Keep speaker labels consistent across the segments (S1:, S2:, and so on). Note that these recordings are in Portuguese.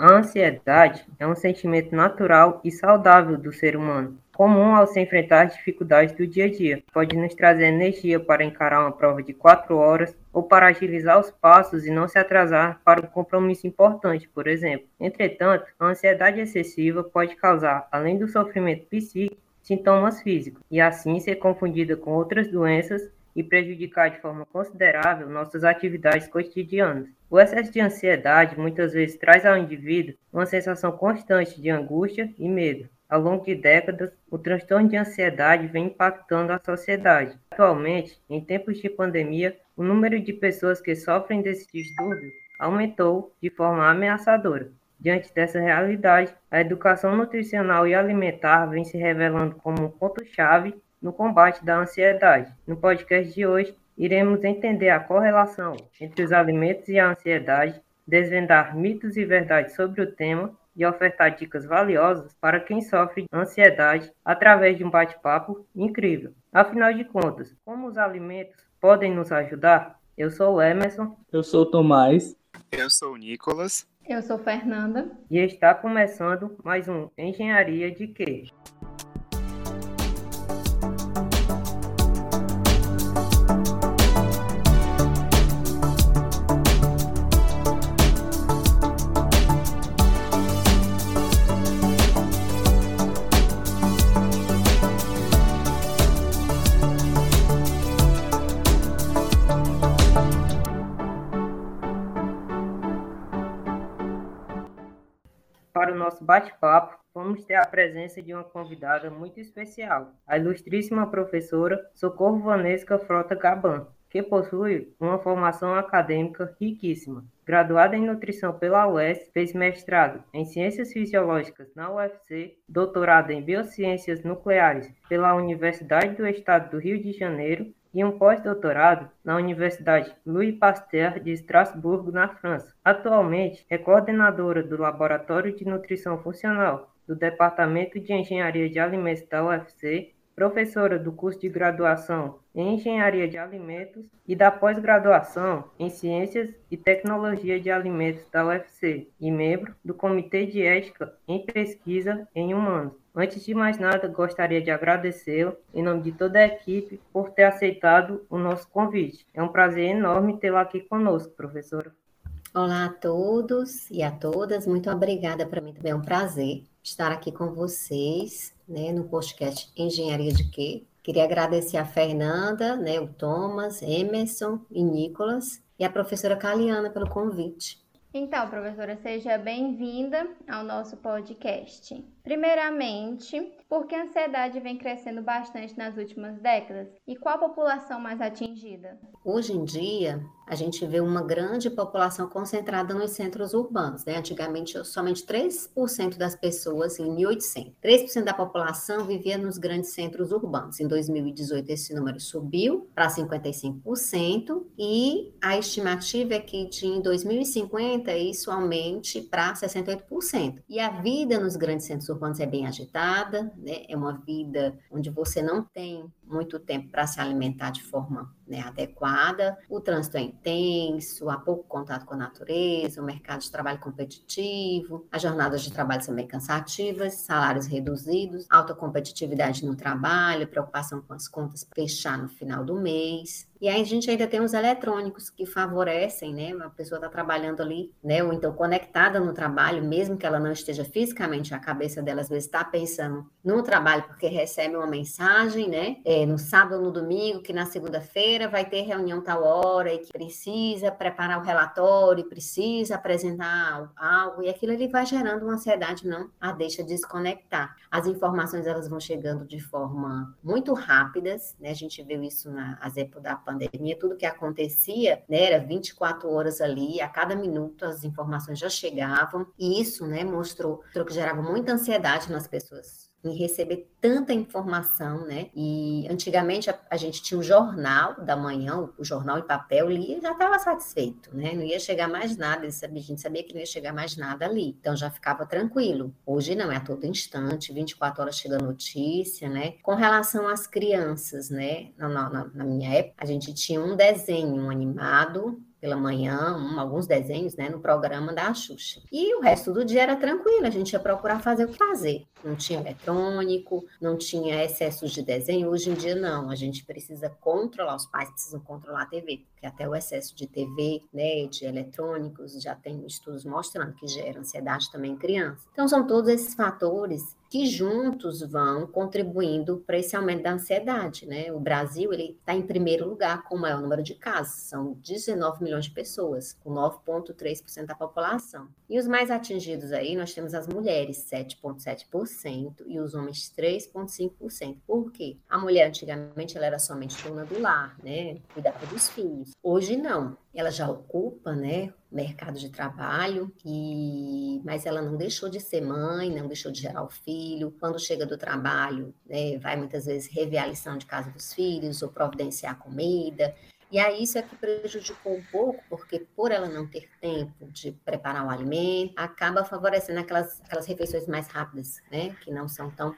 S1: A ansiedade é um sentimento natural e saudável do ser humano, comum ao se enfrentar dificuldades do dia a dia. Pode nos trazer energia para encarar uma prova de quatro horas ou para agilizar os passos e não se atrasar para um compromisso importante, por exemplo. Entretanto, a ansiedade excessiva pode causar, além do sofrimento psíquico, sintomas físicos e assim ser confundida com outras doenças e prejudicar de forma considerável nossas atividades cotidianas. O excesso de ansiedade muitas vezes traz ao indivíduo uma sensação constante de angústia e medo. Ao longo de décadas, o transtorno de ansiedade vem impactando a sociedade. Atualmente, em tempos de pandemia, o número de pessoas que sofrem desse distúrbio aumentou de forma ameaçadora. Diante dessa realidade, a educação nutricional e alimentar vem se revelando como um ponto-chave no combate da ansiedade. No podcast de hoje, iremos entender a correlação entre os alimentos e a ansiedade, desvendar mitos e verdades sobre o tema e ofertar dicas valiosas para quem sofre ansiedade através de um bate-papo incrível. Afinal de contas, como os alimentos podem nos ajudar? Eu sou o Emerson.
S2: Eu sou o Tomás.
S3: Eu sou o Nicolas.
S4: Eu sou Fernanda.
S1: E está começando mais um Engenharia de Queijo. Bate-papo, vamos ter a presença de uma convidada muito especial, a ilustríssima professora Socorro Vanesca Frota Gaban, que possui uma formação acadêmica riquíssima. Graduada em nutrição pela UES, fez mestrado em Ciências Fisiológicas na UFC, doutorado em Biociências Nucleares pela Universidade do Estado do Rio de Janeiro e um pós-doutorado na Universidade Louis Pasteur de Estrasburgo, na França. Atualmente é coordenadora do Laboratório de Nutrição Funcional do Departamento de Engenharia de Alimentos da UFC, professora do curso de graduação em Engenharia de Alimentos e da pós-graduação em Ciências e Tecnologia de Alimentos da UFC e membro do Comitê de Ética em Pesquisa em Humanos. Antes de mais nada, gostaria de agradecê-lo, em nome de toda a equipe, por ter aceitado o nosso convite. É um prazer enorme tê-la aqui conosco, professora.
S5: Olá a todos e a todas, muito obrigada. Para mim também é um prazer estar aqui com vocês, né, no podcast Engenharia de Quê? Queria agradecer a Fernanda, né, o Thomas, Emerson e Nicolas, e a professora Caliana pelo convite.
S4: Então, professora, seja bem-vinda ao nosso podcast. Primeiramente, porque a ansiedade vem crescendo bastante nas últimas décadas e qual a população mais atingida?
S5: Hoje em dia, a gente vê uma grande população concentrada nos centros urbanos. Né? Antigamente, somente 3% das pessoas, em 1800, 3% da população vivia nos grandes centros urbanos. Em 2018, esse número subiu para 55% e a estimativa é que em 2050 isso aumente para 68%. E a vida nos grandes centros urbanos é bem agitada, né? é uma vida onde você não tem muito tempo para se alimentar de forma né, adequada, o trânsito é intenso, há pouco contato com a natureza, o mercado de trabalho competitivo, as jornadas de trabalho são bem cansativas, salários reduzidos, alta competitividade no trabalho, preocupação com as contas fechar no final do mês. E aí a gente ainda tem os eletrônicos que favorecem, né? Uma pessoa está trabalhando ali, né? Ou então conectada no trabalho, mesmo que ela não esteja fisicamente, a cabeça dela às vezes está pensando no trabalho porque recebe uma mensagem, né? É, no sábado ou no domingo, que na segunda-feira vai ter reunião tal hora e que precisa preparar o relatório, precisa apresentar algo, e aquilo ele vai gerando uma ansiedade, não a deixa desconectar. As informações elas vão chegando de forma muito rápidas, né? A gente viu isso na época da pandemia, tudo que acontecia, né, era 24 horas ali, a cada minuto as informações já chegavam, e isso, né, mostrou, mostrou que gerava muita ansiedade nas pessoas em receber tanta informação, né? E antigamente a, a gente tinha um jornal da manhã, o, o jornal em papel, lia e já estava satisfeito, né? Não ia chegar mais nada, a gente sabia que não ia chegar mais nada ali, então já ficava tranquilo. Hoje não, é a todo instante, 24 horas chega notícia, né? Com relação às crianças, né? Na, na, na minha época, a gente tinha um desenho animado pela manhã, um, alguns desenhos, né, no programa da Xuxa. E o resto do dia era tranquilo, a gente ia procurar fazer o que fazer. Não tinha eletrônico, não tinha excessos de desenho. Hoje em dia, não. A gente precisa controlar, os pais precisam controlar a TV, porque até o excesso de TV, né, de eletrônicos, já tem estudos mostrando que gera ansiedade também em criança. Então, são todos esses fatores que juntos vão contribuindo para esse aumento da ansiedade, né? O Brasil ele está em primeiro lugar com o maior número de casos, são 19 milhões de pessoas, com 9,3% da população. E os mais atingidos aí nós temos as mulheres, 7,7%, e os homens 3,5%. Por quê? A mulher antigamente ela era somente dona do lar, né? Cuidava dos filhos. Hoje não ela já ocupa, né, mercado de trabalho, e mas ela não deixou de ser mãe, não deixou de gerar o filho. Quando chega do trabalho, né, vai muitas vezes rever a lição de casa dos filhos ou providenciar comida. E aí isso é que prejudicou um pouco, porque por ela não ter tempo de preparar o alimento, acaba favorecendo aquelas, aquelas refeições mais rápidas, né, que não são tão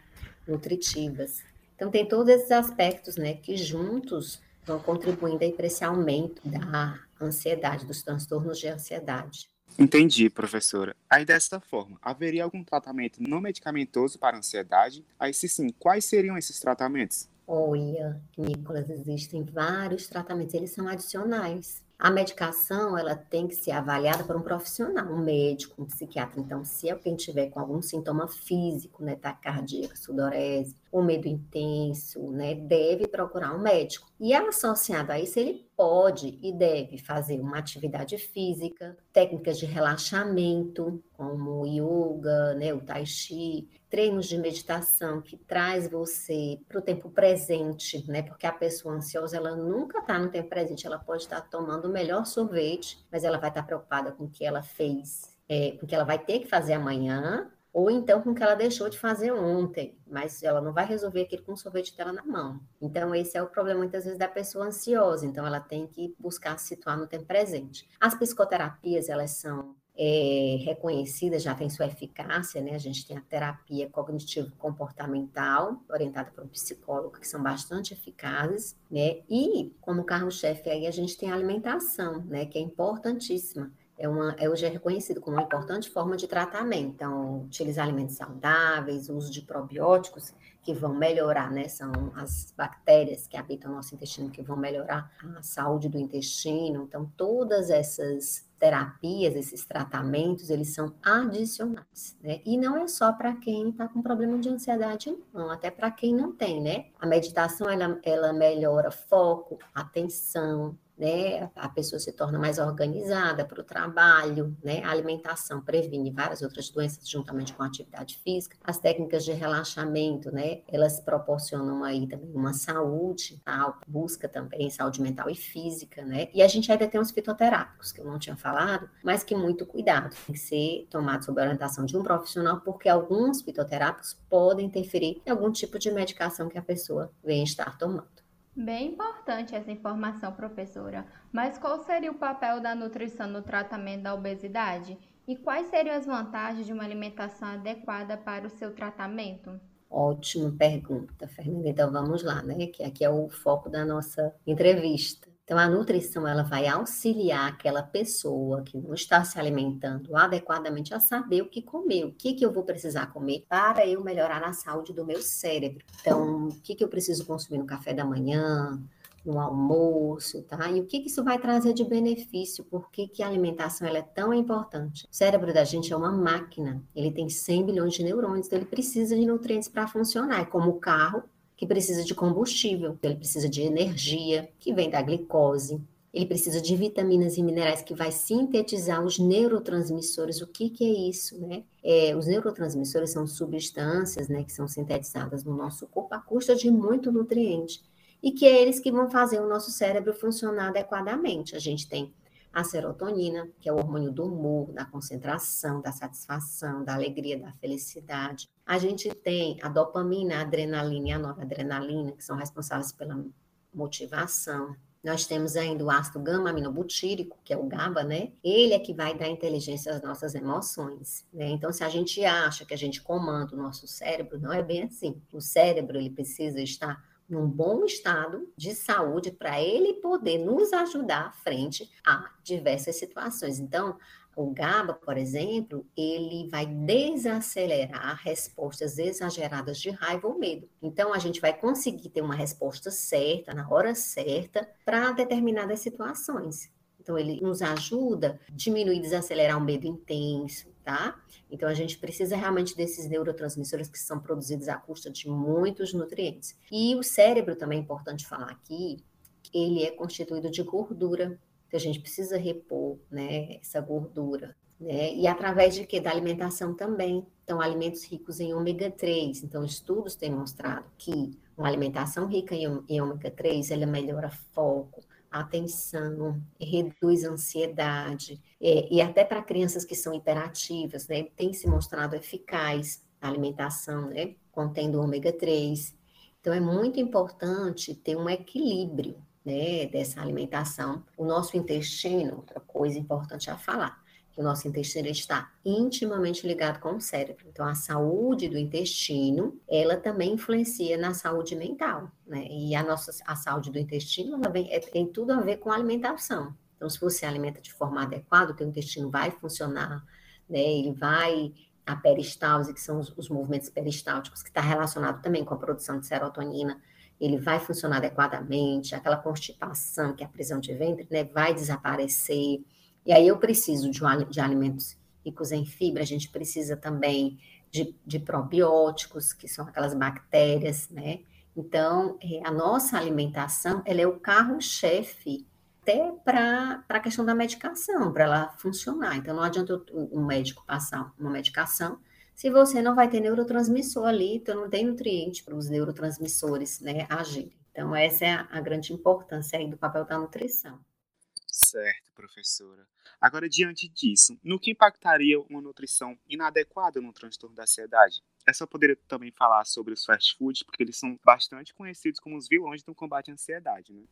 S5: nutritivas. Então tem todos esses aspectos, né, que juntos vão contribuindo aí para esse aumento da ansiedade, dos transtornos de ansiedade.
S3: Entendi, professora. Aí desta forma, haveria algum tratamento não medicamentoso para ansiedade? Aí se sim, quais seriam esses tratamentos?
S5: Olha, Nicolas, existem vários tratamentos, eles são adicionais. A medicação, ela tem que ser avaliada por um profissional, um médico, um psiquiatra. Então, se alguém tiver com algum sintoma físico, né, taquicardia, sudorese, ou medo intenso, né, deve procurar um médico. E associado a isso, ele pode e deve fazer uma atividade física, técnicas de relaxamento, como o yoga, né, o tai chi, treinos de meditação que traz você para o tempo presente, né? Porque a pessoa ansiosa, ela nunca está no tempo presente, ela pode estar tá tomando o melhor sorvete, mas ela vai estar tá preocupada com o que ela fez, é, com o que ela vai ter que fazer amanhã, ou então com o que ela deixou de fazer ontem, mas ela não vai resolver aquilo com o sorvete dela na mão. Então, esse é o problema muitas vezes da pessoa ansiosa, então ela tem que buscar se situar no tempo presente. As psicoterapias, elas são é, reconhecida, já tem sua eficácia, né? A gente tem a terapia cognitivo-comportamental, orientada por um psicólogo, que são bastante eficazes, né? E, como carro-chefe aí, a gente tem a alimentação, né? Que é importantíssima. É, uma, é hoje é reconhecido como uma importante forma de tratamento. Então, utilizar alimentos saudáveis, uso de probióticos, que vão melhorar, né? São as bactérias que habitam o nosso intestino que vão melhorar a saúde do intestino. Então, todas essas terapias, esses tratamentos, eles são adicionais, né? E não é só para quem está com problema de ansiedade, não, até para quem não tem, né? A meditação, ela, ela melhora foco, atenção, né? A pessoa se torna mais organizada para o trabalho, né? A alimentação previne várias outras doenças juntamente com a atividade física. As técnicas de relaxamento, né? Elas proporcionam aí também uma saúde, tá? busca também saúde mental e física, né? E a gente ainda tem os fitoterápicos, que eu não tinha falado, mas que muito cuidado, tem que ser tomado sob a orientação de um profissional, porque alguns fitoterápicos podem interferir em algum tipo de medicação que a pessoa venha estar tomando.
S4: Bem importante essa informação, professora. Mas qual seria o papel da nutrição no tratamento da obesidade? E quais seriam as vantagens de uma alimentação adequada para o seu tratamento?
S5: Ótima pergunta, Fernanda. Então vamos lá, né? Que aqui é o foco da nossa entrevista. Então, a nutrição ela vai auxiliar aquela pessoa que não está se alimentando adequadamente a saber o que comer, o que, que eu vou precisar comer para eu melhorar a saúde do meu cérebro. Então, o que, que eu preciso consumir no café da manhã, no almoço, tá? E o que, que isso vai trazer de benefício? Por que, que a alimentação é tão importante? O cérebro da gente é uma máquina, ele tem 100 bilhões de neurônios, então ele precisa de nutrientes para funcionar. É como o carro, que precisa de combustível, ele precisa de energia, que vem da glicose, ele precisa de vitaminas e minerais que vai sintetizar os neurotransmissores. O que, que é isso, né? É, os neurotransmissores são substâncias, né, que são sintetizadas no nosso corpo à custa de muito nutriente e que é eles que vão fazer o nosso cérebro funcionar adequadamente. A gente tem a serotonina, que é o hormônio do humor, da concentração, da satisfação, da alegria, da felicidade. A gente tem a dopamina, a adrenalina e a noradrenalina, que são responsáveis pela motivação. Nós temos ainda o ácido gama-aminobutírico, que é o GABA, né? Ele é que vai dar inteligência às nossas emoções, né? Então, se a gente acha que a gente comanda o nosso cérebro, não é bem assim. O cérebro, ele precisa estar num bom estado de saúde para ele poder nos ajudar frente a diversas situações. Então, o GABA, por exemplo, ele vai desacelerar respostas exageradas de raiva ou medo. Então, a gente vai conseguir ter uma resposta certa, na hora certa, para determinadas situações. Então, ele nos ajuda a diminuir e desacelerar o medo intenso, tá? Então, a gente precisa realmente desses neurotransmissores que são produzidos à custa de muitos nutrientes. E o cérebro, também é importante falar aqui, ele é constituído de gordura, que a gente precisa repor, né, essa gordura, né? E através de quê? Da alimentação também. Então, alimentos ricos em ômega 3. Então, estudos têm mostrado que uma alimentação rica em, em ômega 3, ela melhora foco, atenção, reduz a ansiedade, é, e até para crianças que são hiperativas, né, tem se mostrado eficaz a alimentação, né, contendo ômega 3. Então, é muito importante ter um equilíbrio né, dessa alimentação. O nosso intestino, outra coisa importante a falar, que o nosso intestino está intimamente ligado com o cérebro. Então, a saúde do intestino, ela também influencia na saúde mental, né? E a nossa a saúde do intestino, vem, é, tem tudo a ver com a alimentação. Então, se você alimenta de forma adequada, o teu intestino vai funcionar, né? Ele vai a peristalse, que são os, os movimentos peristálticos, que está relacionado também com a produção de serotonina, ele vai funcionar adequadamente, aquela constipação, que é a prisão de ventre, né, vai desaparecer. E aí eu preciso de, um, de alimentos ricos em fibra, a gente precisa também de, de probióticos, que são aquelas bactérias, né? Então, é, a nossa alimentação, ela é o carro-chefe até para a questão da medicação, para ela funcionar. Então, não adianta um médico passar uma medicação se você não vai ter neurotransmissor ali, então não tem nutriente para os neurotransmissores né, agirem. Então, essa é a, a grande importância aí do papel da nutrição.
S3: Certo, professora. Agora, diante disso, no que impactaria uma nutrição inadequada no transtorno da ansiedade? Essa poderia também falar sobre os fast foods, porque eles são bastante conhecidos como os vilões do combate à ansiedade, né?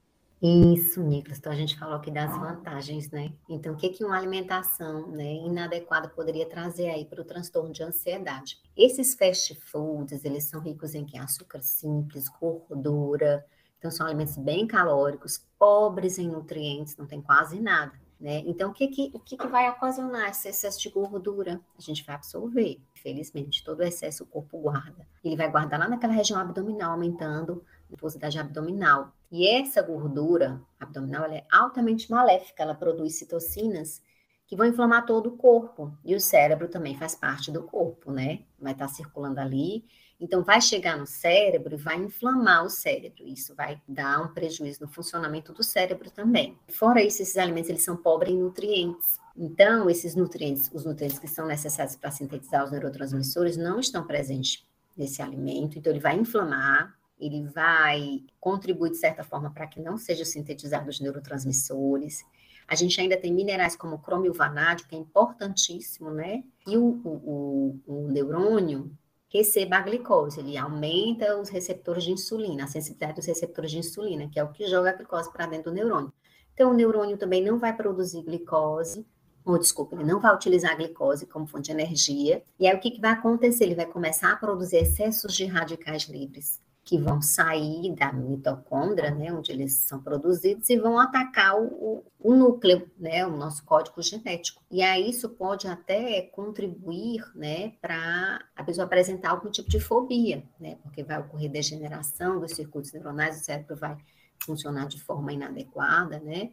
S5: Isso, Nicolas. Então a gente falou aqui das vantagens, né? Então, o que, que uma alimentação né, inadequada poderia trazer aí para o transtorno de ansiedade? Esses fast foods, eles são ricos em açúcar simples, gordura, então são alimentos bem calóricos, pobres em nutrientes, não tem quase nada. Né? Então, o que, que, o que, que vai ocasionar esse excesso de gordura? A gente vai absorver, infelizmente, todo o excesso o corpo guarda. Ele vai guardar lá naquela região abdominal, aumentando a mucosidade abdominal. E essa gordura abdominal é altamente maléfica, ela produz citocinas que vão inflamar todo o corpo. E o cérebro também faz parte do corpo, né? Vai estar circulando ali então, vai chegar no cérebro e vai inflamar o cérebro. Isso vai dar um prejuízo no funcionamento do cérebro também. Fora isso, esses alimentos eles são pobres em nutrientes. Então, esses nutrientes, os nutrientes que são necessários para sintetizar os neurotransmissores, não estão presentes nesse alimento. Então, ele vai inflamar, ele vai contribuir de certa forma para que não sejam sintetizados os neurotransmissores. A gente ainda tem minerais como crômio vanádio, que é importantíssimo, né? E o, o, o, o neurônio, receba a glicose, ele aumenta os receptores de insulina, a sensibilidade dos receptores de insulina, que é o que joga a glicose para dentro do neurônio. Então, o neurônio também não vai produzir glicose, ou desculpa, ele não vai utilizar a glicose como fonte de energia. E aí o que, que vai acontecer? Ele vai começar a produzir excessos de radicais livres que vão sair da mitocôndria, né, onde eles são produzidos, e vão atacar o, o, núcleo, né, o nosso código genético. E aí isso pode até contribuir, né, para a pessoa apresentar algum tipo de fobia, né, porque vai ocorrer degeneração dos circuitos neuronais, o cérebro vai funcionar de forma inadequada, né,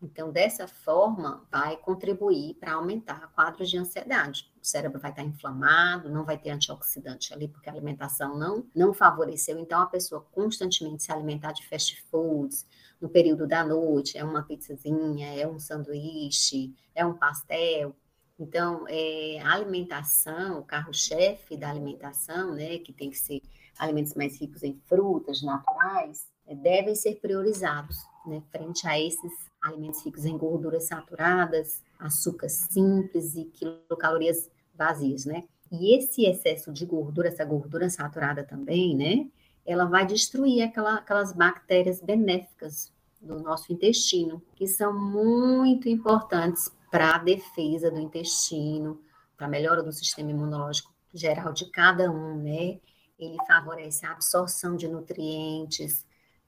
S5: então, dessa forma, vai contribuir para aumentar quadros de ansiedade. O cérebro vai estar inflamado, não vai ter antioxidante ali, porque a alimentação não, não favoreceu. Então, a pessoa constantemente se alimentar de fast foods, no período da noite, é uma pizzazinha, é um sanduíche, é um pastel. Então, é, a alimentação, o carro-chefe da alimentação, né, que tem que ser alimentos mais ricos em frutas naturais, é, devem ser priorizados né, frente a esses alimentos ricos em gorduras saturadas, açúcar simples e quilocalorias vazias, né? E esse excesso de gordura, essa gordura saturada também, né? Ela vai destruir aquela, aquelas bactérias benéficas do nosso intestino, que são muito importantes para a defesa do intestino, para a melhora do sistema imunológico geral de cada um, né? Ele favorece a absorção de nutrientes,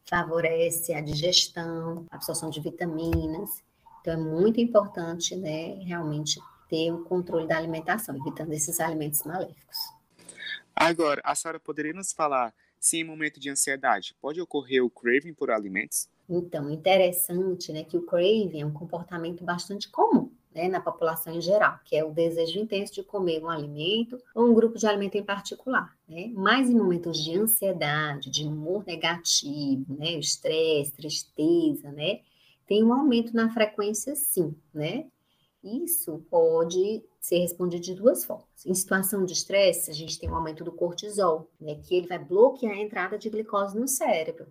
S5: favorece a digestão, a absorção de vitaminas. Então, é muito importante, né, realmente ter o controle da alimentação, evitando esses alimentos maléficos.
S3: Agora, a senhora poderia nos falar se em momento de ansiedade pode ocorrer o craving por alimentos?
S5: Então, interessante, né, que o craving é um comportamento bastante comum né, na população em geral, que é o desejo intenso de comer um alimento ou um grupo de alimento em particular. Né? Mas em momentos de ansiedade, de humor negativo, né, estresse, tristeza, né, tem um aumento na frequência, sim, né? Isso pode ser respondido de duas formas. Em situação de estresse, a gente tem um aumento do cortisol, né, que ele vai bloquear a entrada de glicose no cérebro.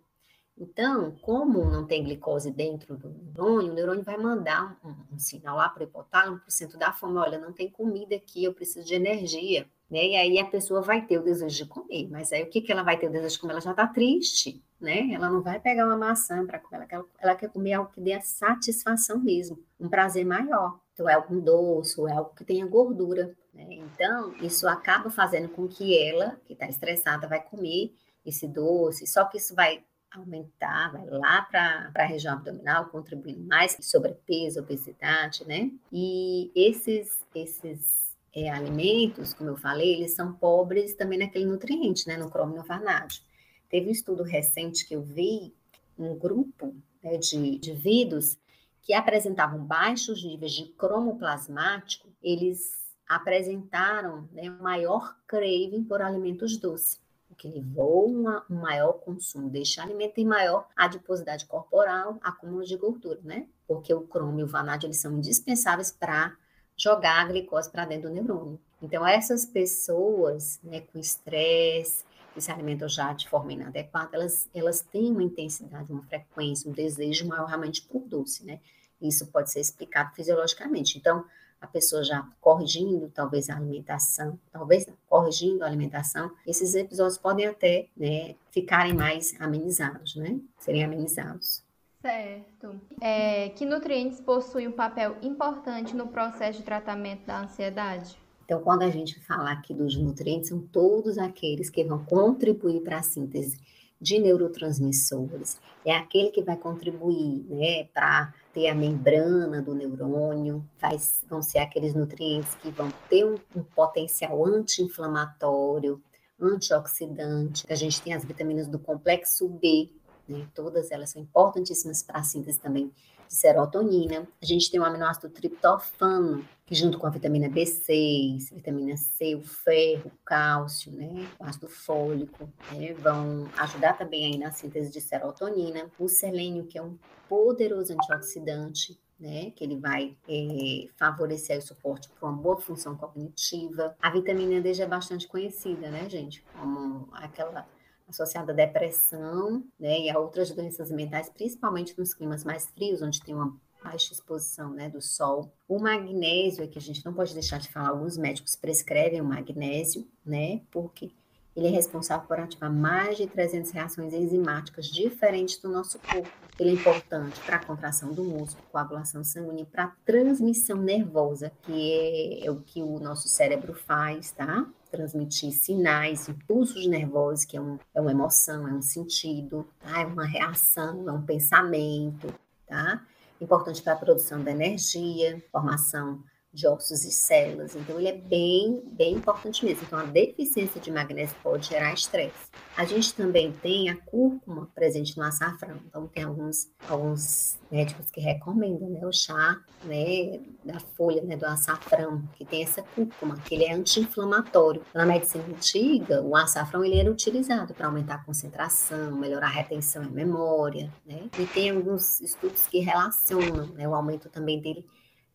S5: Então, como não tem glicose dentro do neurônio, o neurônio vai mandar um, um sinal lá para o hipotálamo, para o centro da fome, olha, não tem comida aqui, eu preciso de energia. Né? E aí a pessoa vai ter o desejo de comer, mas aí o que, que ela vai ter o desejo de comer? Ela já está triste, né? Ela não vai pegar uma maçã para comer, ela quer, ela quer comer algo que dê a satisfação mesmo, um prazer maior. Então é algo doce, ou é algo que tenha gordura. Né? Então, isso acaba fazendo com que ela, que está estressada, vai comer esse doce, só que isso vai aumentar, vai lá para a região abdominal, contribuindo mais sobrepeso, obesidade, né? E esses, esses é, alimentos, como eu falei, eles são pobres também naquele nutriente, né? No crômio no vanádio. Teve um estudo recente que eu vi, um grupo né, de indivíduos que apresentavam baixos níveis de cromo plasmático, eles apresentaram né, maior craving por alimentos doces que levou a um maior consumo deste alimento e maior adiposidade corporal, acúmulo de gordura, né? Porque o cromo e o vanádio, eles são indispensáveis para jogar a glicose para dentro do neurônio. Então, essas pessoas, né, com estresse, que se alimentam já de forma inadequada, elas, elas têm uma intensidade, uma frequência, um desejo maior realmente por doce, né? Isso pode ser explicado fisiologicamente. Então, a pessoa já corrigindo talvez a alimentação, talvez não, corrigindo a alimentação, esses episódios podem até né, ficarem mais amenizados, né? Serem amenizados.
S4: Certo. É, que nutrientes possuem um papel importante no processo de tratamento da ansiedade?
S5: Então, quando a gente fala aqui dos nutrientes, são todos aqueles que vão contribuir para a síntese de neurotransmissores, é aquele que vai contribuir né, para ter a membrana do neurônio, vai, vão ser aqueles nutrientes que vão ter um, um potencial anti-inflamatório, antioxidante. A gente tem as vitaminas do complexo B, né, todas elas são importantíssimas para a síntese também de serotonina. A gente tem o aminoácido triptofano, que junto com a vitamina B6, vitamina C, o ferro, o cálcio, né, o ácido fólico, né, vão ajudar também aí na síntese de serotonina. O selênio, que é um poderoso antioxidante, né, que ele vai é, favorecer o suporte para uma boa função cognitiva. A vitamina D já é bastante conhecida, né, gente, como aquela associada à depressão né, e a outras doenças mentais, principalmente nos climas mais frios, onde tem uma baixa exposição né, do sol. O magnésio, é que a gente não pode deixar de falar, alguns médicos prescrevem o magnésio, né, porque ele é responsável por ativar mais de 300 reações enzimáticas diferentes do nosso corpo. Ele é importante para a contração do músculo, coagulação sanguínea, para a transmissão nervosa, que é, é o que o nosso cérebro faz, tá? transmitir sinais, impulsos nervosos, que é, um, é uma emoção, é um sentido, tá? é uma reação, é um pensamento, tá? Importante para a produção da energia, formação de ossos e células. Então, ele é bem, bem importante mesmo. Então, a deficiência de magnésio pode gerar estresse. A gente também tem a cúrcuma presente no açafrão. Então, tem alguns, alguns médicos que recomendam né, o chá né, da folha né, do açafrão, que tem essa cúrcuma, que ele é anti-inflamatório. Na medicina antiga, o açafrão ele era utilizado para aumentar a concentração, melhorar a retenção e memória. Né? E tem alguns estudos que relacionam né, o aumento também dele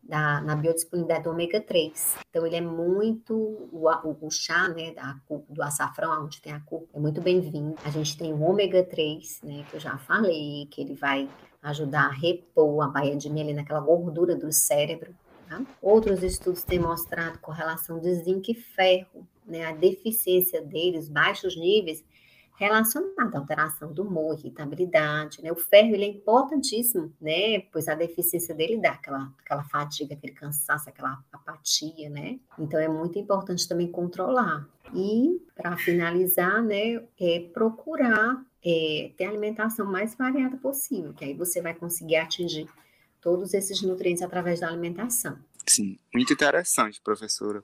S5: da, na biodisponibilidade do ômega 3. Então, ele é muito, o, o, o chá, né, da, do açafrão, onde tem a cor, é muito bem-vindo. A gente tem o ômega 3, né, que eu já falei, que ele vai ajudar a repor a baía de mielina, aquela gordura do cérebro. Tá? Outros estudos têm mostrado correlação de zinco e ferro, né, a deficiência deles, baixos níveis, relacionada à alteração do humor, irritabilidade, né? O ferro, ele é importantíssimo, né? Pois a deficiência dele dá aquela, aquela fadiga, aquele cansaço, aquela apatia, né? Então, é muito importante também controlar. E, para finalizar, né, é procurar é, ter a alimentação mais variada possível, que aí você vai conseguir atingir todos esses nutrientes através da alimentação.
S3: Sim, muito interessante, professora.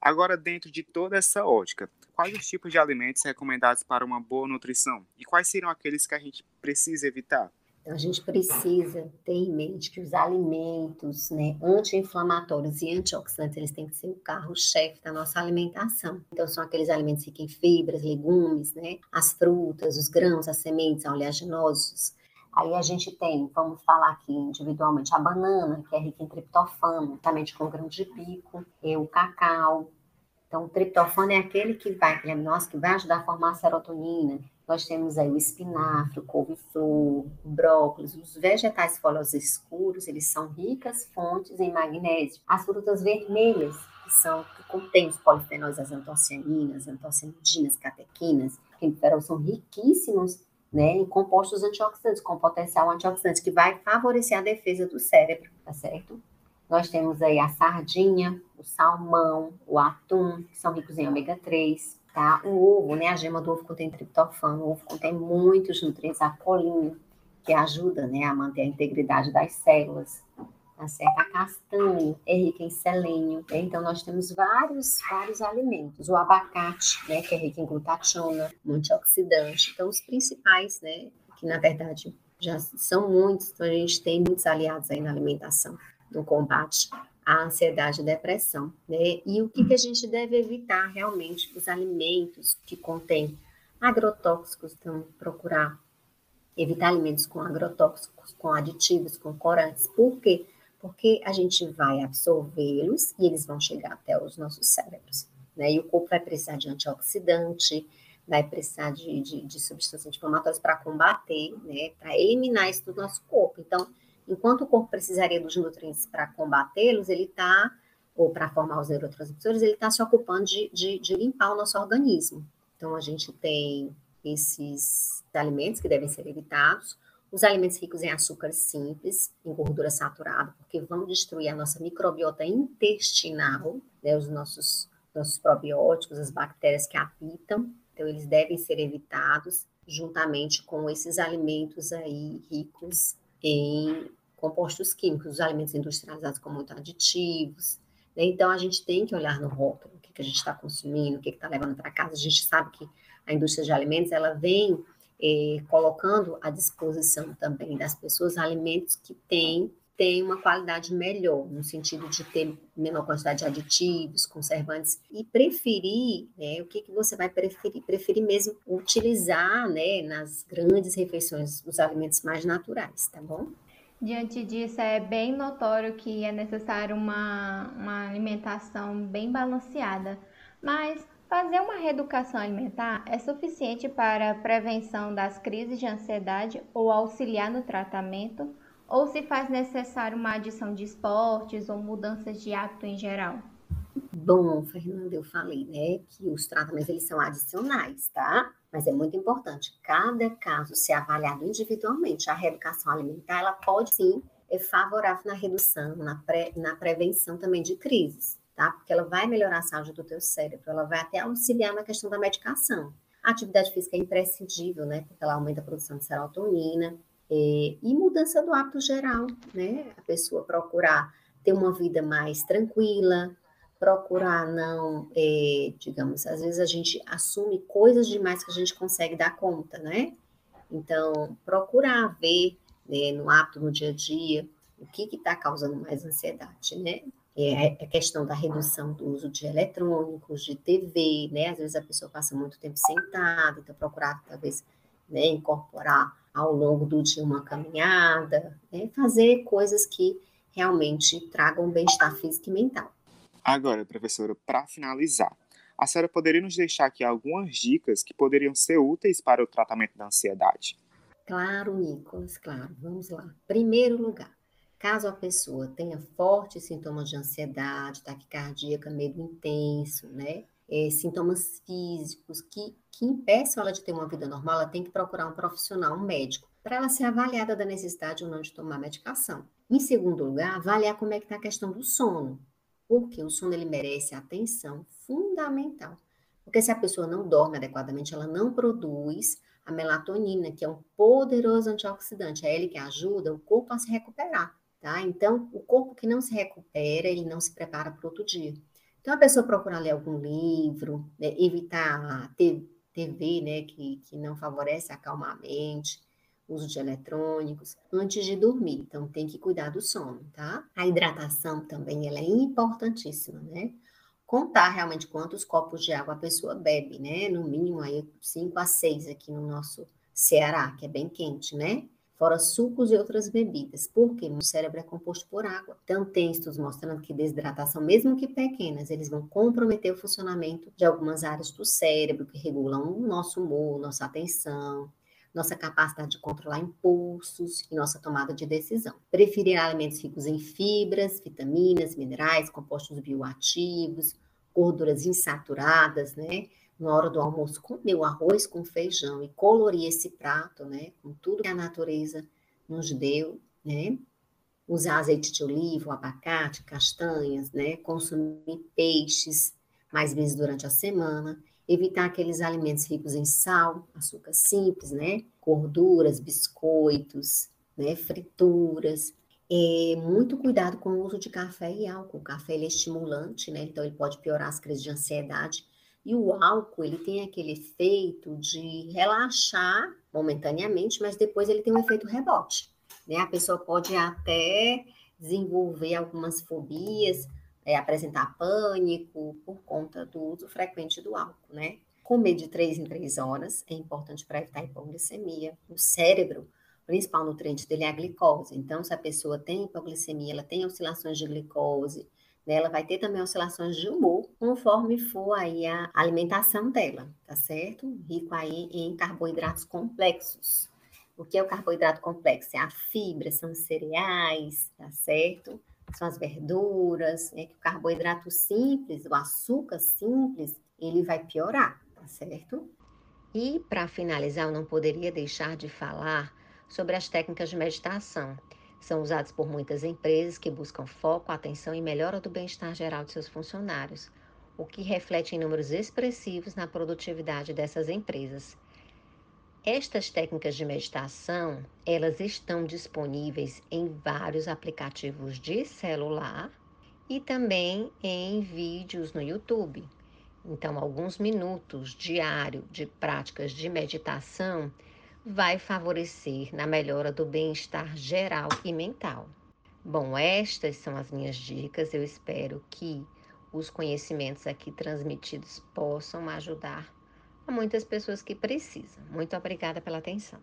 S3: Agora, dentro de toda essa ótica, quais os tipos de alimentos recomendados para uma boa nutrição e quais seriam aqueles que a gente precisa evitar?
S5: Então, a gente precisa ter em mente que os alimentos né, anti-inflamatórios e antioxidantes, eles têm que ser o carro-chefe da nossa alimentação. Então, são aqueles alimentos ricos em fibras, legumes, né, as frutas, os grãos, as sementes, oleaginosos. Aí a gente tem, vamos falar aqui individualmente, a banana, que é rica em triptofano, também com grão de pico, e o cacau. Então, o triptofano é aquele que vai, aminoácido que vai ajudar a formar a serotonina, nós temos aí o espinafre, o couve-flor, o brócolis, os vegetais folhosos escuros, eles são ricas fontes em magnésio. As frutas vermelhas, que são que contêm os polifenóis, as antocianinas, antocianidinas, catequinas, que são riquíssimos né, em compostos antioxidantes, com potencial antioxidante, que vai favorecer a defesa do cérebro, tá certo? Nós temos aí a sardinha, o salmão, o atum, que são ricos em ômega 3, tá? O ovo, né? A gema do ovo contém triptofano, o ovo contém muitos nutrientes, a colina, que ajuda, né, a manter a integridade das células, tá certo? A castanha é rica em selênio, né? então nós temos vários, vários alimentos. O abacate, né, que é rico em glutationa, antioxidante. Então, os principais, né, que na verdade já são muitos, então a gente tem muitos aliados aí na alimentação, no combate a ansiedade e depressão, né? E o que, que a gente deve evitar realmente? Os alimentos que contêm agrotóxicos, então procurar evitar alimentos com agrotóxicos, com aditivos, com corantes. Por quê? Porque a gente vai absorvê-los e eles vão chegar até os nossos cérebros, né? E o corpo vai precisar de antioxidante, vai precisar de, de, de substâncias anti-inflamatórias para combater, né? Para eliminar isso do nosso corpo. Então, Enquanto o corpo precisaria dos nutrientes para combatê-los, ele está, ou para formar os neurotransmissores, ele está se ocupando de, de, de limpar o nosso organismo. Então, a gente tem esses alimentos que devem ser evitados, os alimentos ricos em açúcar simples, em gordura saturada, porque vão destruir a nossa microbiota intestinal, né, os nossos, nossos probióticos, as bactérias que habitam, então eles devem ser evitados juntamente com esses alimentos aí ricos em compostos químicos, os alimentos industrializados com muitos aditivos. Né? Então, a gente tem que olhar no rótulo, o que, que a gente está consumindo, o que está levando para casa. A gente sabe que a indústria de alimentos, ela vem eh, colocando à disposição também das pessoas alimentos que têm tem uma qualidade melhor, no sentido de ter menor quantidade de aditivos, conservantes, e preferir, né, o que, que você vai preferir? Preferir mesmo utilizar, né, nas grandes refeições, os alimentos mais naturais, tá bom?
S4: Diante disso, é bem notório que é necessário uma, uma alimentação bem balanceada, mas fazer uma reeducação alimentar é suficiente para a prevenção das crises de ansiedade ou auxiliar no tratamento, ou se faz necessário uma adição de esportes ou mudanças de hábito em geral?
S5: Bom, Fernanda, eu falei, né, que os tratamentos eles são adicionais, tá? Mas é muito importante cada caso ser avaliado individualmente. A reeducação alimentar, ela pode sim é favorável na redução, na, pré, na prevenção também de crises, tá? Porque ela vai melhorar a saúde do teu cérebro, ela vai até auxiliar na questão da medicação. A atividade física é imprescindível, né? Porque ela aumenta a produção de serotonina é, e mudança do hábito geral, né? A pessoa procurar ter uma vida mais tranquila, procurar não, é, digamos, às vezes a gente assume coisas demais que a gente consegue dar conta, né? Então, procurar ver né, no hábito, no dia a dia, o que está causando mais ansiedade, né? É a questão da redução do uso de eletrônicos, de TV, né? Às vezes a pessoa passa muito tempo sentada, então procurar talvez né, incorporar ao longo do dia uma caminhada, né? fazer coisas que realmente tragam bem-estar físico e mental.
S3: Agora, professora, para finalizar, a senhora poderia nos deixar aqui algumas dicas que poderiam ser úteis para o tratamento da ansiedade?
S5: Claro, Nicolas, claro. Vamos lá. Primeiro lugar, caso a pessoa tenha fortes sintomas de ansiedade, taquicardia, medo intenso, né? É, sintomas físicos que, que impeçam ela de ter uma vida normal, ela tem que procurar um profissional, um médico, para ela ser avaliada da necessidade ou não de tomar medicação. Em segundo lugar, avaliar como é que está a questão do sono porque o sono ele merece atenção fundamental Porque se a pessoa não dorme adequadamente, ela não produz a melatonina, que é um poderoso antioxidante. É ele que ajuda o corpo a se recuperar, tá? Então, o corpo que não se recupera, ele não se prepara para outro dia. Então, a pessoa procurar ler algum livro, né, evitar a TV, né, que, que não favorece acalmar a mente, uso de eletrônicos, antes de dormir. Então, tem que cuidar do sono, tá? A hidratação também, ela é importantíssima, né? Contar realmente quantos copos de água a pessoa bebe, né? No mínimo aí 5 a 6 aqui no nosso Ceará, que é bem quente, né? Fora sucos e outras bebidas, porque o cérebro é composto por água. Então, tem estudos mostrando que desidratação, mesmo que pequenas, eles vão comprometer o funcionamento de algumas áreas do cérebro que regulam o nosso humor, nossa atenção, nossa capacidade de controlar impulsos e nossa tomada de decisão. Preferir alimentos ricos em fibras, vitaminas, minerais, compostos bioativos, gorduras insaturadas, né? Na hora do almoço, comer o arroz com feijão e colorir esse prato, né, com tudo que a natureza nos deu, né, usar azeite de oliva, abacate, castanhas, né, consumir peixes mais vezes durante a semana, evitar aqueles alimentos ricos em sal, açúcar simples, né, gorduras, biscoitos, né, frituras, é, muito cuidado com o uso de café e álcool. O café é estimulante, né? Então ele pode piorar as crises de ansiedade e o álcool, ele tem aquele efeito de relaxar momentaneamente, mas depois ele tem um efeito rebote. Né? A pessoa pode até desenvolver algumas fobias, é, apresentar pânico por conta do uso frequente do álcool, né? Comer de três em três horas é importante para evitar hipoglicemia. O cérebro, o principal nutriente dele é a glicose. Então, se a pessoa tem hipoglicemia, ela tem oscilações de glicose, né? Ela vai ter também oscilações de humor conforme for aí a alimentação dela, tá certo? Rico aí em carboidratos complexos. O que é o carboidrato complexo? É a fibra, são os cereais, tá certo? São as verduras, né? Que o carboidrato simples, o açúcar simples, ele vai piorar, tá certo? E para finalizar, eu não poderia deixar de falar sobre as técnicas de meditação são usados por muitas empresas que buscam foco, atenção e melhora do bem-estar geral de seus funcionários, o que reflete em números expressivos na produtividade dessas empresas. Estas técnicas de meditação, elas estão disponíveis em vários aplicativos de celular e também em vídeos no YouTube. Então, alguns minutos diário de práticas de meditação vai favorecer na melhora do bem-estar geral e mental. Bom, estas são as minhas dicas. Eu espero que os conhecimentos aqui transmitidos possam ajudar a muitas pessoas que precisam. Muito obrigada pela atenção.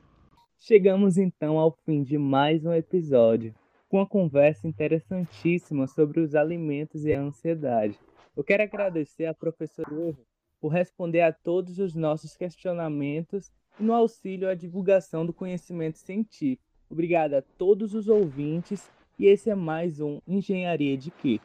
S2: Chegamos então ao fim de mais um episódio, com uma conversa interessantíssima sobre os alimentos e a ansiedade. Eu quero agradecer à professora por responder a todos os nossos questionamentos e no auxílio à divulgação do conhecimento científico. Obrigado a todos os ouvintes e esse é mais um Engenharia de Quê?